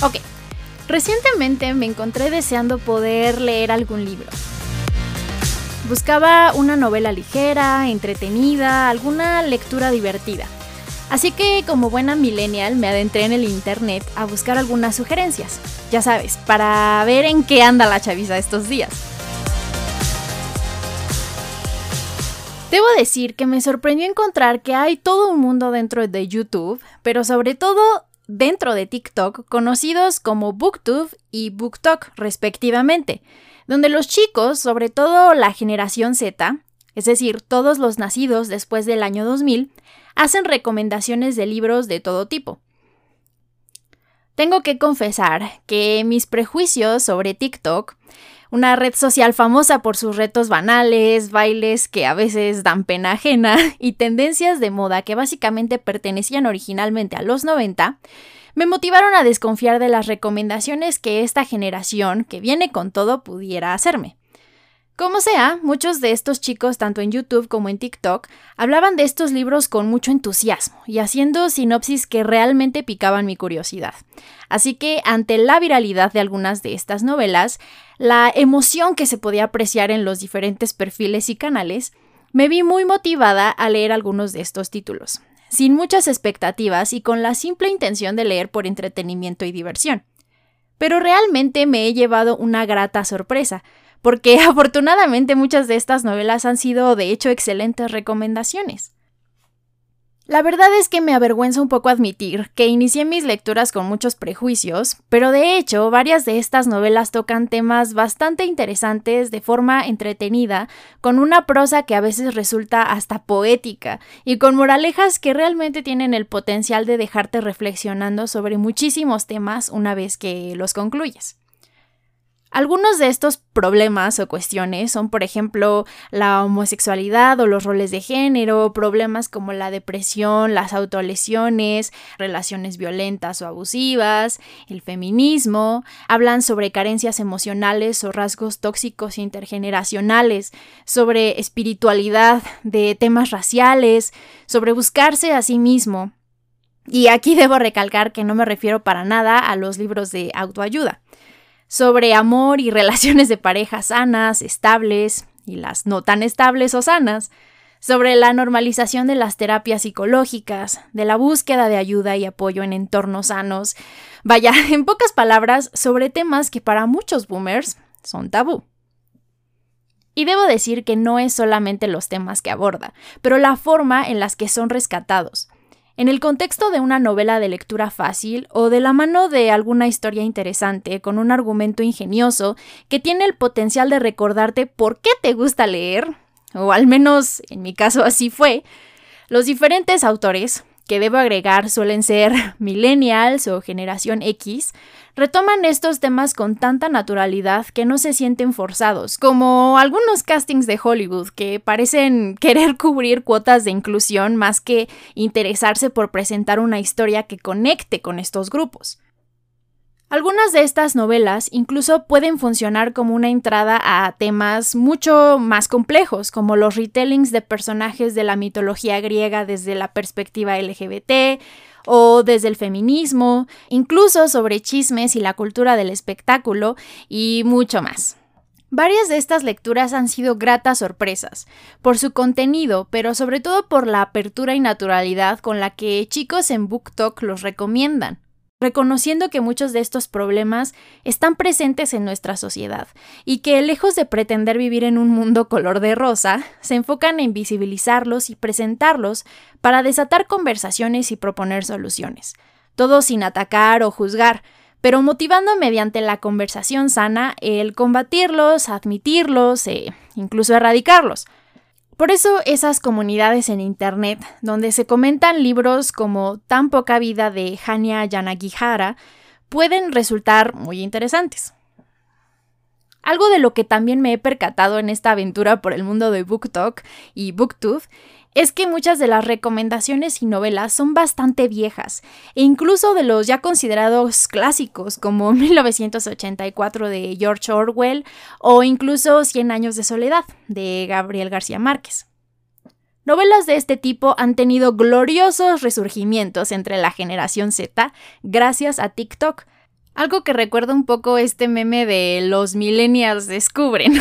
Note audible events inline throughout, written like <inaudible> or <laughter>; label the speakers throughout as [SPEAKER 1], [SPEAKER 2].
[SPEAKER 1] Ok, recientemente me encontré deseando poder leer algún libro. Buscaba una novela ligera, entretenida, alguna lectura divertida. Así que como buena millennial me adentré en el internet a buscar algunas sugerencias, ya sabes, para ver en qué anda la chaviza estos días. Debo decir que me sorprendió encontrar que hay todo un mundo dentro de YouTube, pero sobre todo dentro de TikTok conocidos como BookTube y BookTok respectivamente, donde los chicos, sobre todo la generación Z, es decir, todos los nacidos después del año 2000, hacen recomendaciones de libros de todo tipo. Tengo que confesar que mis prejuicios sobre TikTok una red social famosa por sus retos banales, bailes que a veces dan pena ajena <laughs> y tendencias de moda que básicamente pertenecían originalmente a los 90, me motivaron a desconfiar de las recomendaciones que esta generación, que viene con todo, pudiera hacerme. Como sea, muchos de estos chicos, tanto en YouTube como en TikTok, hablaban de estos libros con mucho entusiasmo y haciendo sinopsis que realmente picaban mi curiosidad. Así que, ante la viralidad de algunas de estas novelas, la emoción que se podía apreciar en los diferentes perfiles y canales, me vi muy motivada a leer algunos de estos títulos, sin muchas expectativas y con la simple intención de leer por entretenimiento y diversión. Pero realmente me he llevado una grata sorpresa, porque <laughs> afortunadamente muchas de estas novelas han sido de hecho excelentes recomendaciones. La verdad es que me avergüenza un poco admitir que inicié mis lecturas con muchos prejuicios, pero de hecho varias de estas novelas tocan temas bastante interesantes de forma entretenida, con una prosa que a veces resulta hasta poética y con moralejas que realmente tienen el potencial de dejarte reflexionando sobre muchísimos temas una vez que los concluyes. Algunos de estos problemas o cuestiones son, por ejemplo, la homosexualidad o los roles de género, problemas como la depresión, las autolesiones, relaciones violentas o abusivas, el feminismo, hablan sobre carencias emocionales o rasgos tóxicos intergeneracionales, sobre espiritualidad, de temas raciales, sobre buscarse a sí mismo. Y aquí debo recalcar que no me refiero para nada a los libros de autoayuda sobre amor y <laughs> relaciones de pareja sanas, estables y las no tan estables o sanas, sobre la normalización de las terapias psicológicas, de la búsqueda de ayuda y apoyo en entornos sanos, vaya, <laughs> en pocas palabras, sobre temas que para muchos boomers son tabú. Y debo decir que no es solamente los temas que aborda, pero la forma en las que son rescatados, en el contexto de una novela de lectura fácil o de la mano de alguna historia interesante con un argumento ingenioso que tiene el potencial de recordarte por qué te gusta leer, o al menos en mi caso así fue, los diferentes autores, que debo agregar suelen ser <laughs> millennials o generación X, retoman estos temas con tanta naturalidad que no se sienten forzados, como algunos castings de Hollywood que parecen <laughs> querer cubrir cuotas de inclusión más que interesarse por presentar una historia que conecte con estos grupos. Algunas de estas novelas incluso pueden funcionar como una entrada a temas mucho más complejos, como los retellings de personajes de la mitología griega desde la perspectiva LGBT o desde el feminismo, incluso sobre chismes y la cultura del espectáculo y mucho más. Varias de estas lecturas han sido gratas sorpresas, por su contenido, pero sobre todo por la apertura y naturalidad con la que chicos en BookTok los recomiendan reconociendo que muchos de estos problemas están presentes en nuestra sociedad y que, lejos de pretender vivir en un mundo color de rosa, se enfocan en visibilizarlos y presentarlos para desatar conversaciones y proponer soluciones, todo sin atacar o juzgar, pero motivando mediante la conversación sana el combatirlos, admitirlos e incluso erradicarlos. Por eso esas comunidades en Internet, donde se comentan libros como Tan poca vida de Hania Yanagihara, pueden resultar muy interesantes. Algo de lo que también me he percatado en esta aventura por el mundo de BookTok y BookTube es que muchas de las recomendaciones y novelas son bastante viejas, e incluso de los ya considerados clásicos como <laughs> 1984 de George Orwell o incluso Cien años de soledad de Gabriel García Márquez. Novelas de este tipo han tenido gloriosos resurgimientos entre la generación Z gracias a TikTok, algo que recuerda un poco este meme de los millennials descubren.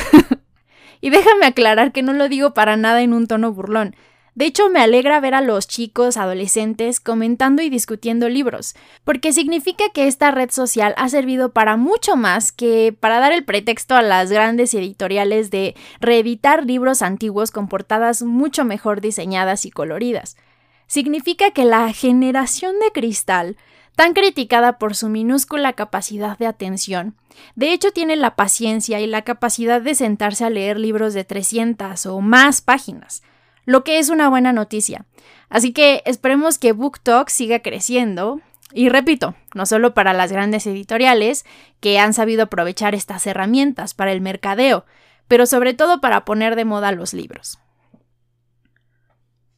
[SPEAKER 1] <laughs> y déjame aclarar que no lo digo para nada en un tono burlón. De hecho, me alegra ver a los chicos, adolescentes, comentando y discutiendo libros, porque significa que esta red social ha servido para mucho más que para dar el pretexto a las grandes editoriales de reeditar libros antiguos con portadas mucho mejor diseñadas y coloridas. Significa que la generación de cristal, tan criticada por su minúscula capacidad de atención, de hecho tiene la paciencia y la capacidad de sentarse a leer libros de 300 o más páginas lo que es una buena noticia. Así que esperemos que BookTok siga creciendo. Y repito, no solo para las grandes editoriales que han sabido aprovechar estas herramientas para el mercadeo, pero sobre todo para poner de moda los libros.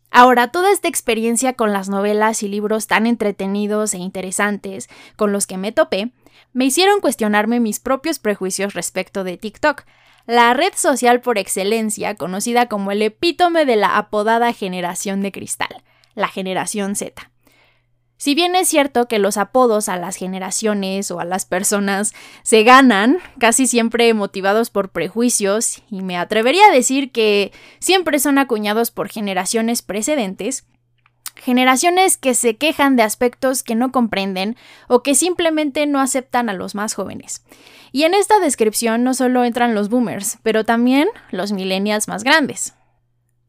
[SPEAKER 1] Ahora, toda esta experiencia con las novelas y libros tan entretenidos e interesantes con los que me topé, me hicieron cuestionarme mis propios prejuicios respecto de TikTok, la red social por excelencia, conocida como el epítome de la apodada generación de cristal, la generación Z. Si bien es cierto que los apodos a las generaciones o a las personas se ganan, casi siempre motivados por prejuicios, y me atrevería a decir que siempre son acuñados por generaciones precedentes, generaciones que se quejan de aspectos que no comprenden o que simplemente no aceptan a los más jóvenes. Y en esta descripción no solo entran los boomers, pero también los millennials más grandes.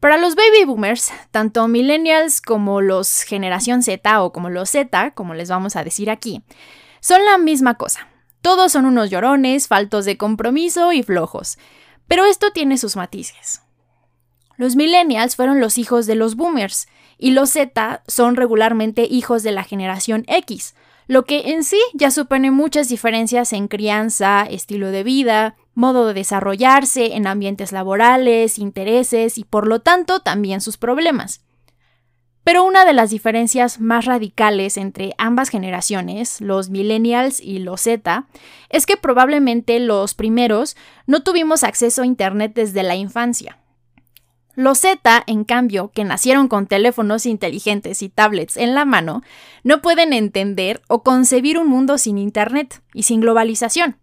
[SPEAKER 1] Para los baby boomers, tanto millennials como los generación Z o como los Z, como les vamos a decir aquí, son la misma cosa. Todos son unos llorones, faltos de compromiso y flojos. Pero esto tiene sus matices. Los millennials fueron los hijos de los boomers y los Z son regularmente hijos de la generación X, lo que en sí ya supone muchas diferencias en crianza, estilo de vida, modo de desarrollarse, en ambientes laborales, intereses y por lo tanto también sus problemas. Pero una de las diferencias más radicales entre ambas generaciones, los millennials y los Z, es que probablemente los primeros no tuvimos acceso a Internet desde la infancia. Los Z, en cambio, que nacieron con teléfonos inteligentes y tablets en la mano, no pueden entender o concebir un mundo sin Internet y sin globalización.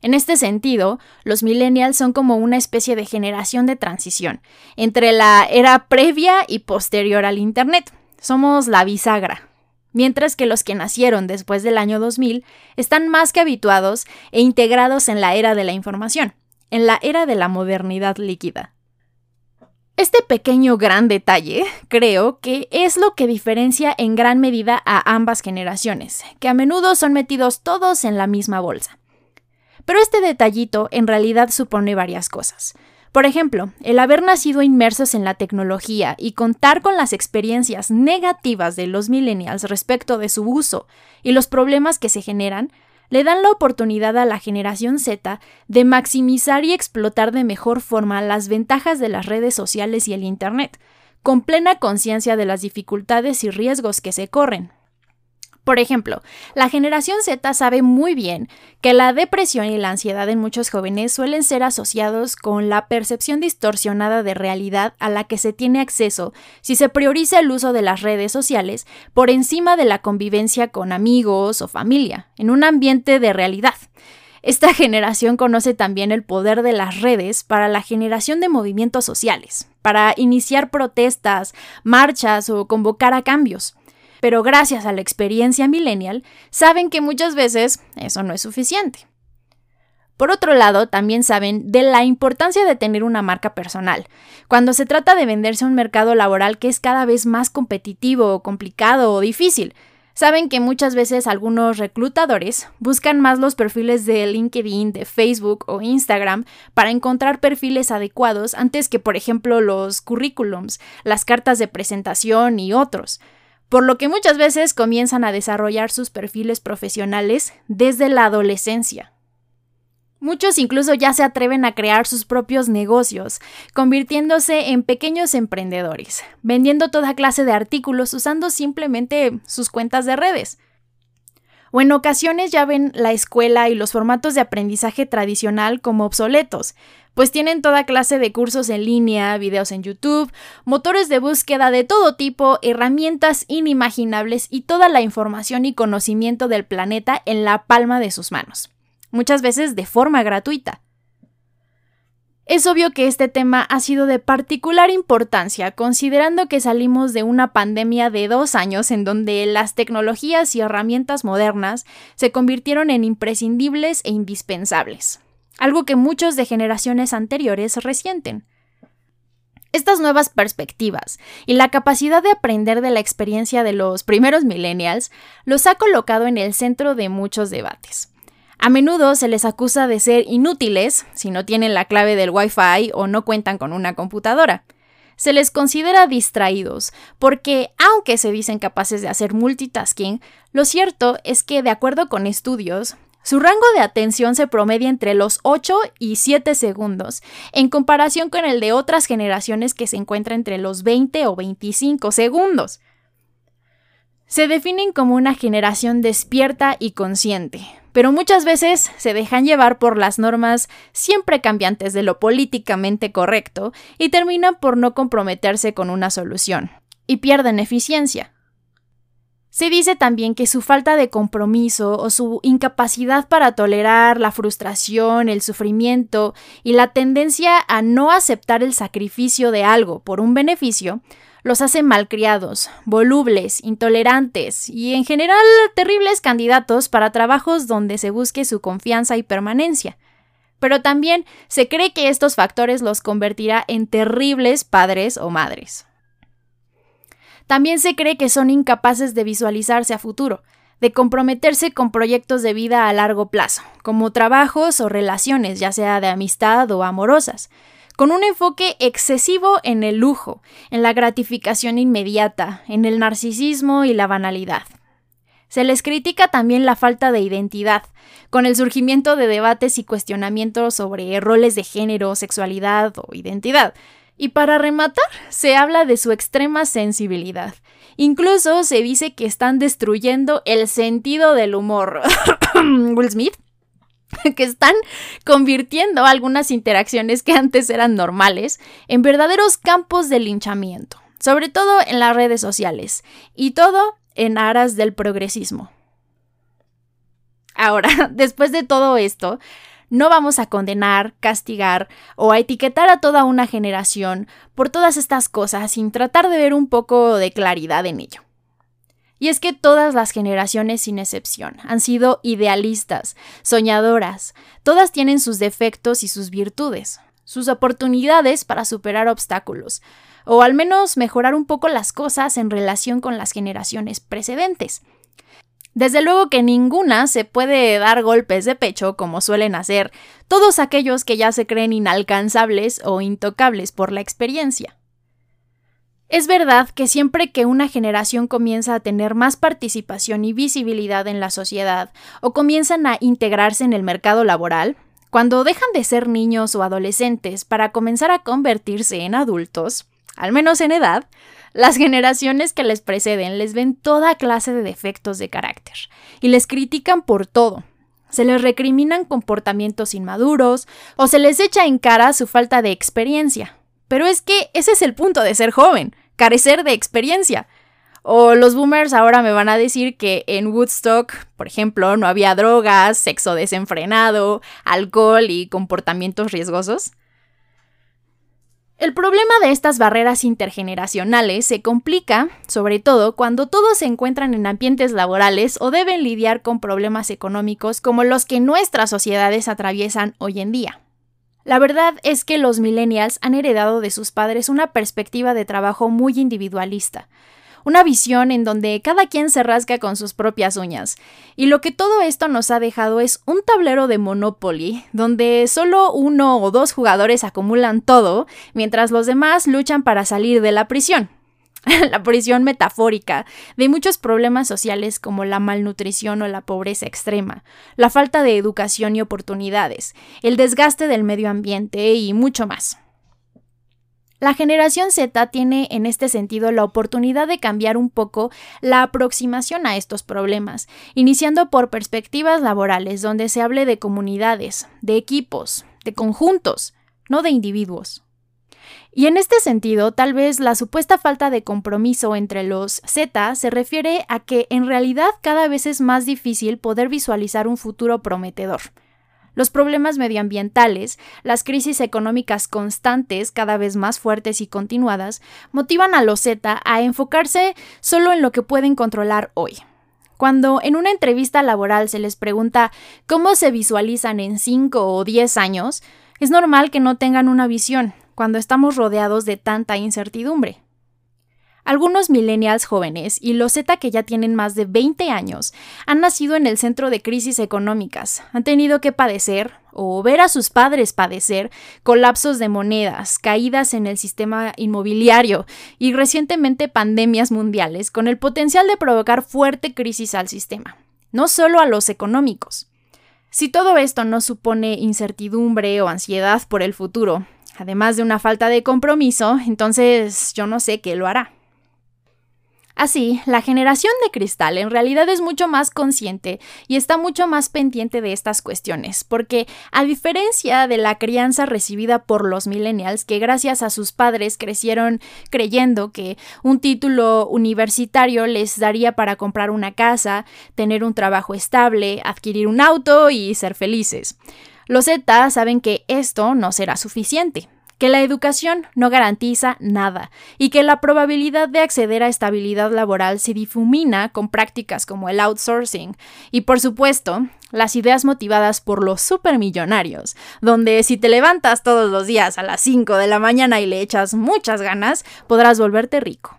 [SPEAKER 1] En este sentido, los millennials son como una especie de generación de transición entre la era previa y posterior al Internet. Somos la bisagra. Mientras que los que nacieron después del año 2000 están más que habituados e integrados en la era de la información, en la era de la modernidad líquida. Este pequeño gran detalle creo que es lo que diferencia en gran medida a ambas generaciones, que a menudo son metidos todos en la misma bolsa. Pero este detallito en realidad supone varias cosas. Por ejemplo, el haber nacido inmersos en la tecnología y contar con las experiencias negativas de los millennials respecto de su uso y los problemas que se generan, le dan la oportunidad a la generación Z de maximizar y explotar de mejor forma las ventajas de las redes sociales y el Internet, con plena conciencia de las dificultades y riesgos que se corren, por ejemplo, la generación Z sabe muy bien que la depresión y la ansiedad en muchos jóvenes suelen ser asociados con la percepción distorsionada de realidad a la que se tiene acceso si se prioriza el uso de las redes sociales por encima de la convivencia con amigos o familia, en un ambiente de realidad. Esta <laughs> generación conoce también el poder de las redes para la generación de movimientos sociales, para iniciar protestas, marchas o convocar a cambios pero gracias a la experiencia millennial saben que muchas veces eso no es suficiente. Por otro lado, también saben de la importancia de tener una marca personal, cuando se trata de venderse a un mercado laboral que es cada vez más competitivo, complicado o difícil. Saben que muchas veces algunos reclutadores buscan más los perfiles de LinkedIn, de Facebook o Instagram para encontrar perfiles adecuados antes que, por ejemplo, los currículums, las cartas de presentación y otros por lo que muchas veces comienzan a desarrollar sus perfiles profesionales desde la adolescencia. Muchos incluso ya se atreven a crear sus propios negocios, convirtiéndose en pequeños emprendedores, vendiendo toda clase de artículos usando simplemente sus cuentas de redes. O en ocasiones ya ven la escuela y los formatos de aprendizaje tradicional como obsoletos, pues tienen toda clase de cursos en línea, videos en YouTube, motores de búsqueda de todo tipo, herramientas inimaginables y toda la información y conocimiento del planeta en la palma de sus manos muchas veces de forma gratuita. Es obvio que este tema ha sido de particular importancia, considerando que salimos de una pandemia de dos años en donde las tecnologías y herramientas modernas se convirtieron en imprescindibles e indispensables, algo que muchos de generaciones anteriores resienten. Estas nuevas perspectivas y la capacidad de aprender de la experiencia de los primeros millennials los ha colocado en el centro de muchos debates. A menudo se les acusa de ser inútiles si no tienen la clave del Wi-Fi o no cuentan con una computadora. Se les considera distraídos porque, aunque se dicen capaces de hacer multitasking, lo cierto es que, de acuerdo con estudios, su rango de atención se promedia entre los 8 y 7 segundos, en comparación con el de otras generaciones que se encuentra entre los 20 o 25 segundos. Se definen como una generación despierta y consciente, pero muchas veces se dejan llevar por las normas siempre cambiantes de lo políticamente correcto y terminan por no comprometerse con una solución, y pierden eficiencia. Se dice también que su falta de compromiso o su incapacidad para tolerar la frustración, el sufrimiento y la tendencia a no aceptar el sacrificio de algo por un beneficio los hace malcriados, volubles, intolerantes y en general terribles candidatos para trabajos donde se busque su confianza y permanencia. Pero también se cree que estos factores los convertirá en terribles padres o madres. También se cree que son incapaces de visualizarse a futuro, de comprometerse con proyectos de vida a largo plazo, como trabajos o relaciones, ya sea de amistad o amorosas, con un enfoque excesivo en el lujo, en la gratificación inmediata, en el narcisismo y la banalidad. Se les critica también la falta de identidad, con el surgimiento de debates y cuestionamientos sobre roles de género, sexualidad o identidad. Y para rematar, se habla de su extrema sensibilidad. Incluso se dice que están destruyendo el sentido del humor. <coughs> Will Smith <laughs> que están convirtiendo algunas interacciones que antes eran normales en verdaderos campos de linchamiento, sobre todo en las redes sociales, y todo en aras del progresismo. Ahora, <laughs> después de todo esto, no vamos a condenar, castigar o a etiquetar a toda una generación por todas estas cosas sin tratar de ver un poco de claridad en ello. Y es que todas las generaciones sin excepción han sido idealistas, soñadoras, todas tienen sus defectos y sus virtudes, sus oportunidades para superar obstáculos, o al menos mejorar un poco las cosas en relación con las generaciones precedentes. Desde luego que ninguna se puede dar golpes de pecho como suelen hacer todos aquellos que ya se creen inalcanzables o intocables por la experiencia. Es verdad que siempre que una generación comienza a tener más participación y visibilidad en la sociedad o comienzan a integrarse en el mercado laboral, cuando dejan de ser niños o adolescentes para comenzar a convertirse en adultos, al menos en edad, las generaciones que les preceden les ven toda clase de defectos de carácter y les critican por todo. Se les recriminan comportamientos inmaduros o se les echa en cara su falta de experiencia. Pero es que ese es el punto de ser joven carecer de experiencia. O los boomers ahora me van a decir que en Woodstock, por ejemplo, no había drogas, sexo desenfrenado, alcohol y comportamientos riesgosos. El problema de estas barreras intergeneracionales se complica, sobre todo, cuando todos se encuentran en ambientes laborales o deben lidiar con problemas económicos como los que nuestras sociedades atraviesan hoy en día. La verdad es que los millennials han heredado de sus padres una perspectiva de trabajo muy individualista, una visión en donde cada quien se rasca con sus propias uñas. Y lo que todo esto nos ha dejado es un tablero de Monopoly, donde solo uno o dos jugadores acumulan todo, mientras los demás luchan para salir de la prisión. <laughs> la prisión metafórica de muchos problemas sociales como la malnutrición o la pobreza extrema, la falta de educación y oportunidades, el desgaste del medio ambiente y mucho más. La generación Z tiene en este sentido la oportunidad de cambiar un poco la aproximación a estos problemas, iniciando por perspectivas laborales donde se hable de comunidades, de equipos, de conjuntos, no de individuos. Y en este sentido, tal vez la supuesta falta de compromiso entre los Z se refiere a que en realidad cada vez es más difícil poder visualizar un futuro prometedor. Los problemas medioambientales, las crisis económicas constantes, cada vez más fuertes y continuadas, motivan a los Z a enfocarse solo en lo que pueden controlar hoy. Cuando en una entrevista laboral se les pregunta cómo se visualizan en 5 o 10 años, es normal que no tengan una visión cuando estamos rodeados de tanta incertidumbre. Algunos millennials jóvenes y los Z que ya tienen más de 20 años han nacido en el centro de crisis económicas, han tenido que padecer o ver a sus padres padecer colapsos de monedas, caídas en el sistema inmobiliario y recientemente pandemias mundiales con el potencial de provocar fuerte crisis al sistema, no solo a los económicos. Si todo esto no supone incertidumbre o ansiedad por el futuro, además de una falta de compromiso, entonces yo no sé qué lo hará. Así, la generación de cristal en realidad es mucho más consciente y está mucho más pendiente de estas cuestiones, porque a diferencia de la crianza recibida por los millennials, que gracias a sus padres crecieron creyendo que un título universitario les daría para comprar una casa, tener un trabajo estable, adquirir un auto y ser felices. Los Z saben que esto no será suficiente que la educación no garantiza nada y que la probabilidad de acceder a estabilidad laboral se difumina con prácticas como el outsourcing y por supuesto las ideas motivadas por los supermillonarios, donde si te levantas todos los días a las 5 de la mañana y le echas muchas ganas, podrás volverte rico.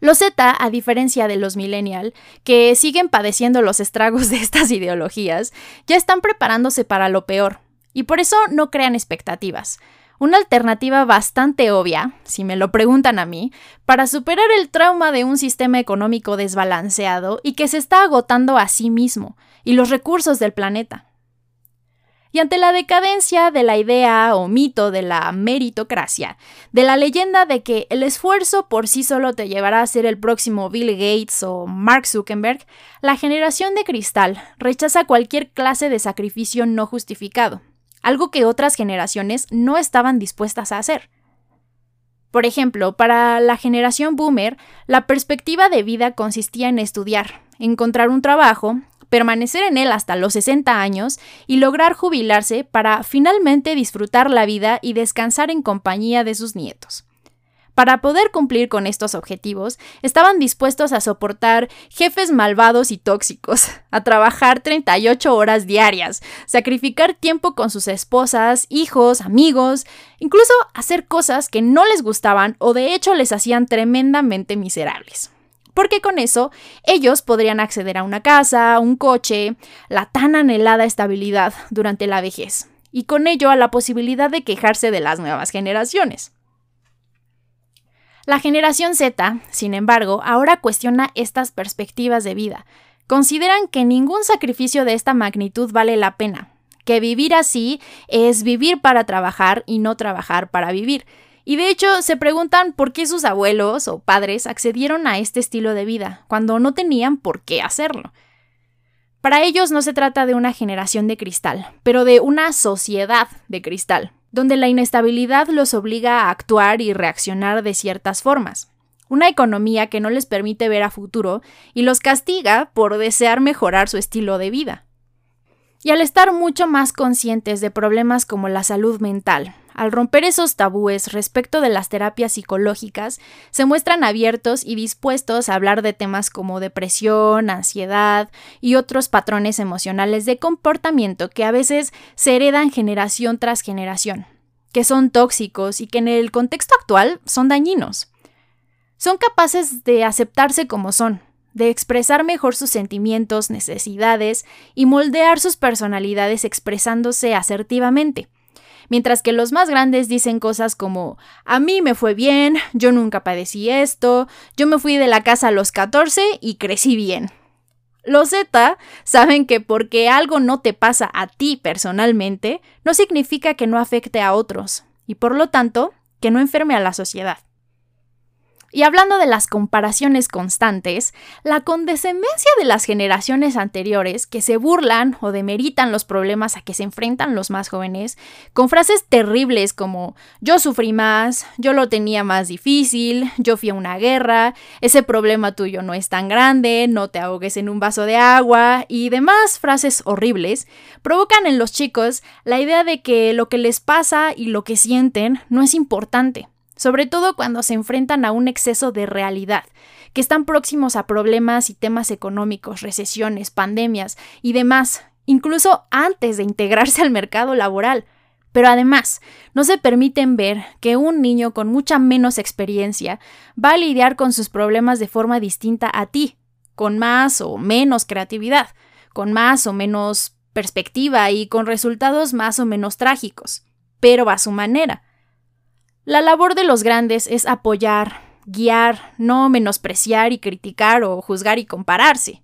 [SPEAKER 1] Los Z, a diferencia de los millennial, que siguen padeciendo los estragos de estas <laughs> ideologías, ya están preparándose para lo peor, y por eso no crean expectativas. Una alternativa bastante obvia, si me lo preguntan a mí, para superar el trauma de un sistema económico desbalanceado y que se está agotando a sí mismo y los recursos del planeta. Y ante la decadencia de la idea o mito de la meritocracia, de la leyenda de que el esfuerzo por sí solo te llevará a ser el próximo Bill Gates o Mark Zuckerberg, la generación de cristal rechaza cualquier clase de sacrificio no justificado algo que otras generaciones no estaban dispuestas a hacer. Por ejemplo, para la generación boomer, la perspectiva de vida consistía en estudiar, encontrar un trabajo, permanecer en él hasta los 60 años y lograr jubilarse para finalmente disfrutar la vida y descansar en compañía de sus nietos. Para poder cumplir con estos objetivos, estaban dispuestos a soportar jefes malvados y tóxicos, a trabajar 38 horas diarias, sacrificar tiempo con sus esposas, hijos, amigos, incluso hacer cosas que no les gustaban o de hecho les hacían tremendamente miserables porque con eso ellos podrían acceder a una casa, un coche, la tan anhelada estabilidad durante la vejez, y con ello a la posibilidad de quejarse de las nuevas generaciones. La generación Z, sin embargo, ahora cuestiona estas perspectivas de vida. Consideran que ningún sacrificio de esta magnitud vale la pena, que vivir así es vivir para trabajar y no trabajar para vivir. Y de hecho se preguntan por qué sus abuelos o padres accedieron a este estilo de vida, cuando no tenían por qué hacerlo. Para ellos no se trata de una generación de cristal, pero de una sociedad de cristal donde la inestabilidad los obliga a actuar y reaccionar de ciertas formas. Una economía que no les permite ver a futuro y los castiga por desear mejorar su estilo de vida. Y al estar mucho más conscientes de problemas como la salud mental, al romper esos tabúes respecto de las terapias psicológicas, se muestran abiertos y dispuestos a hablar de temas como depresión, ansiedad y otros patrones emocionales de comportamiento que a veces se heredan generación tras generación, que son tóxicos y que en el contexto actual son dañinos. Son capaces de aceptarse como son, de expresar mejor sus sentimientos, necesidades y moldear sus personalidades expresándose asertivamente mientras que los más grandes dicen cosas como a mí me fue bien, yo nunca padecí esto, yo me fui de la casa a los 14 y crecí bien. Los Z saben que porque algo no te pasa a ti personalmente, no significa que no afecte a otros, y por lo tanto, que no enferme a la sociedad. Y hablando de las comparaciones constantes, la condescendencia de las generaciones anteriores que se burlan o demeritan los problemas a que se enfrentan los más jóvenes con frases terribles como yo sufrí más, yo lo tenía más difícil, yo fui a una guerra, ese problema tuyo no es tan grande, no te ahogues en un vaso de agua y demás frases horribles, provocan en los chicos la idea de que lo que les pasa y lo que sienten no es importante sobre todo cuando se enfrentan a un exceso de realidad, que están próximos a problemas y temas económicos, recesiones, pandemias y demás, incluso antes de integrarse <laughs> al mercado laboral. Pero además, no se permiten ver que un niño con mucha menos experiencia va a lidiar con sus problemas de forma distinta a ti, con más o menos creatividad, con más o menos perspectiva y con resultados más o menos trágicos, pero a su manera. La labor de los grandes es apoyar, guiar, no menospreciar y criticar o juzgar y compararse.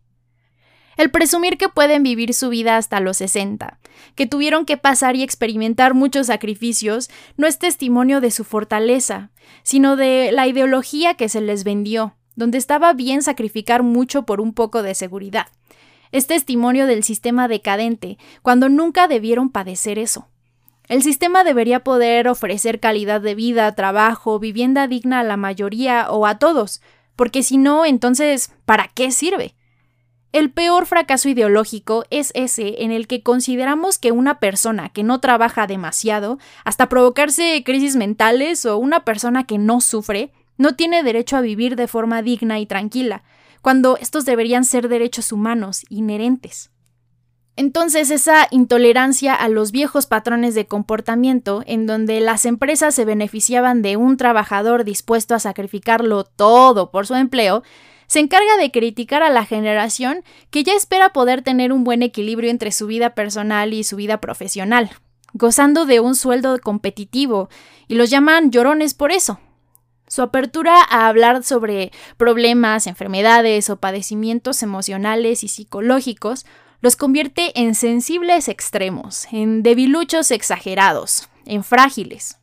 [SPEAKER 1] El presumir que pueden vivir su vida hasta los 60, que tuvieron que pasar y experimentar muchos sacrificios, no es testimonio de su fortaleza, sino de la ideología que se les vendió, donde estaba bien sacrificar mucho por un poco de seguridad. Es testimonio del sistema decadente, cuando nunca debieron padecer eso. El sistema debería poder ofrecer calidad de vida, trabajo, vivienda digna a la mayoría o a todos, porque si no, entonces, ¿para qué sirve? El peor fracaso ideológico es ese en el que consideramos que una persona que no trabaja demasiado, hasta provocarse crisis mentales o una persona que no sufre, no tiene derecho a vivir de forma digna y tranquila, cuando estos deberían ser derechos humanos inherentes. Entonces esa intolerancia a los viejos patrones de comportamiento, en donde las empresas se beneficiaban de un trabajador dispuesto a sacrificarlo todo por su empleo, se encarga de criticar a la generación que ya espera poder tener un buen equilibrio entre su vida personal y su vida profesional, gozando de un sueldo competitivo, y los llaman llorones por eso. Su apertura a hablar sobre problemas, enfermedades o padecimientos emocionales y psicológicos los convierte en sensibles extremos, en debiluchos exagerados, en frágiles.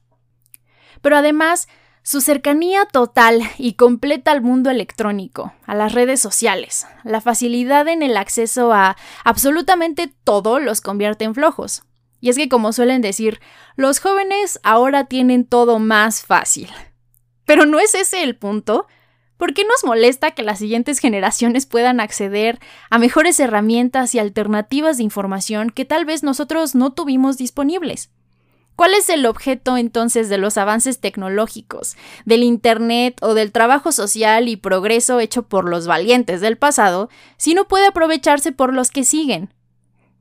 [SPEAKER 1] Pero además, su cercanía total y completa al mundo electrónico, a las redes sociales, la facilidad en el acceso a absolutamente todo los convierte en flojos. Y es que, como suelen decir, los jóvenes ahora tienen todo más fácil. Pero no es ese el punto. ¿Por qué nos molesta que las siguientes generaciones puedan acceder a mejores herramientas y alternativas de información que tal vez nosotros no tuvimos disponibles? ¿Cuál es el objeto entonces de los avances tecnológicos, del Internet o del trabajo social y progreso hecho por los valientes del pasado si no puede aprovecharse por los que siguen?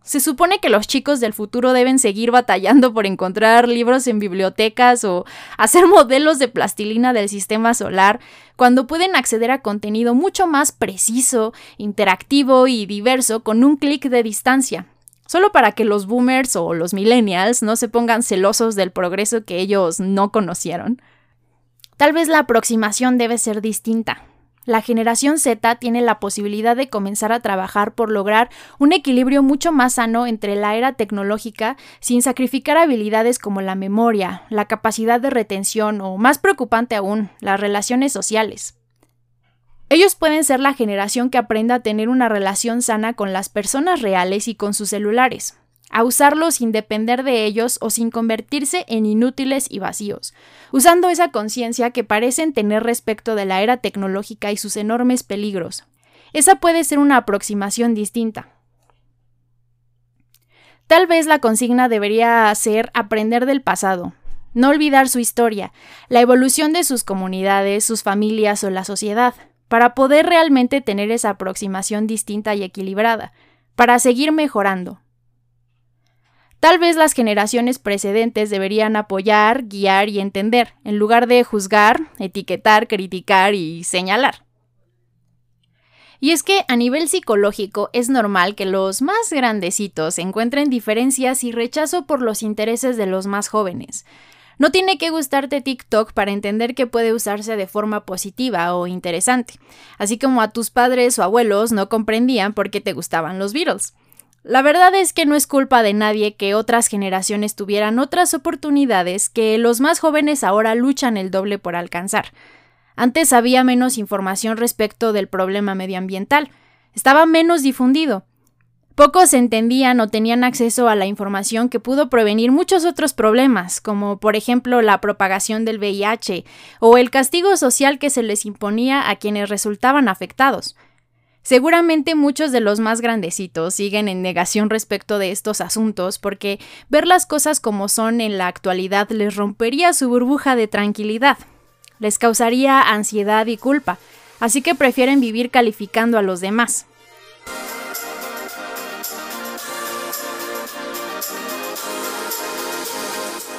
[SPEAKER 1] Se supone que los chicos del futuro deben seguir batallando por encontrar libros en bibliotecas o hacer <laughs> modelos de plastilina del sistema solar, cuando pueden acceder a contenido mucho más preciso, interactivo y diverso con un clic de distancia. Solo para que los boomers o los millennials no se pongan celosos del progreso que ellos no conocieron. Tal vez la aproximación debe ser distinta. La generación Z tiene la posibilidad de comenzar a trabajar por lograr un equilibrio mucho más sano entre la era tecnológica sin sacrificar habilidades como la memoria, la capacidad de retención o, más preocupante aún, las relaciones sociales. Ellos pueden ser la generación que aprenda a tener una relación sana con las personas reales y con sus celulares, a usarlos sin depender de ellos o sin convertirse en inútiles y vacíos, usando esa conciencia que parecen tener respecto de la era tecnológica y sus enormes peligros. Esa puede ser una aproximación distinta. Tal vez la consigna debería ser aprender del pasado, no olvidar su historia, la evolución de sus comunidades, sus familias o la sociedad, para poder realmente tener esa aproximación distinta y equilibrada, para seguir mejorando, Tal vez las generaciones precedentes deberían apoyar, guiar y entender, en lugar de juzgar, etiquetar, criticar y señalar. Y es que a nivel psicológico es normal que los más grandecitos encuentren diferencias y rechazo por los intereses de los más jóvenes. No tiene que gustarte TikTok para entender que puede usarse de forma positiva o interesante, así como a tus padres o abuelos no comprendían por qué te gustaban los Beatles. La verdad es que no es culpa de nadie que otras generaciones tuvieran otras oportunidades que los más jóvenes ahora luchan el doble por alcanzar. Antes había menos información respecto del problema medioambiental, estaba menos difundido. Pocos entendían o tenían acceso a la información que pudo prevenir muchos otros problemas, como por ejemplo la propagación del VIH o el castigo social que se les imponía a quienes resultaban afectados. Seguramente muchos de los más grandecitos siguen en negación respecto de estos asuntos porque ver las cosas como son en la actualidad les rompería su burbuja de tranquilidad, les causaría ansiedad y culpa, así que prefieren vivir calificando a los demás.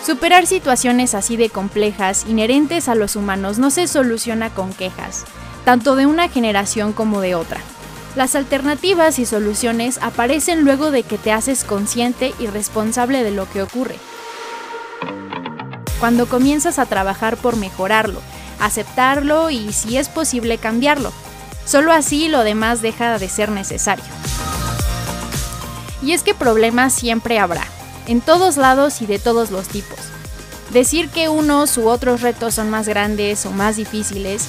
[SPEAKER 1] Superar situaciones así de complejas, inherentes a los humanos, no se soluciona con quejas, tanto de una generación como de otra. Las alternativas y soluciones aparecen luego de que te haces consciente y responsable de lo que ocurre cuando comienzas a trabajar por mejorarlo, aceptarlo y si es posible cambiarlo. Solo así lo demás deja de ser necesario. Y es que problemas siempre habrá, en todos lados y de todos los tipos. Decir que unos u otros retos son más grandes o más difíciles,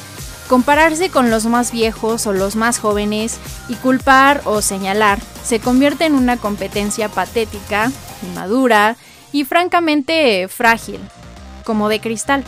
[SPEAKER 1] compararse con los más viejos o los más jóvenes y culpar o señalar se convierte en una competencia patética, inmadura y francamente frágil como de cristal.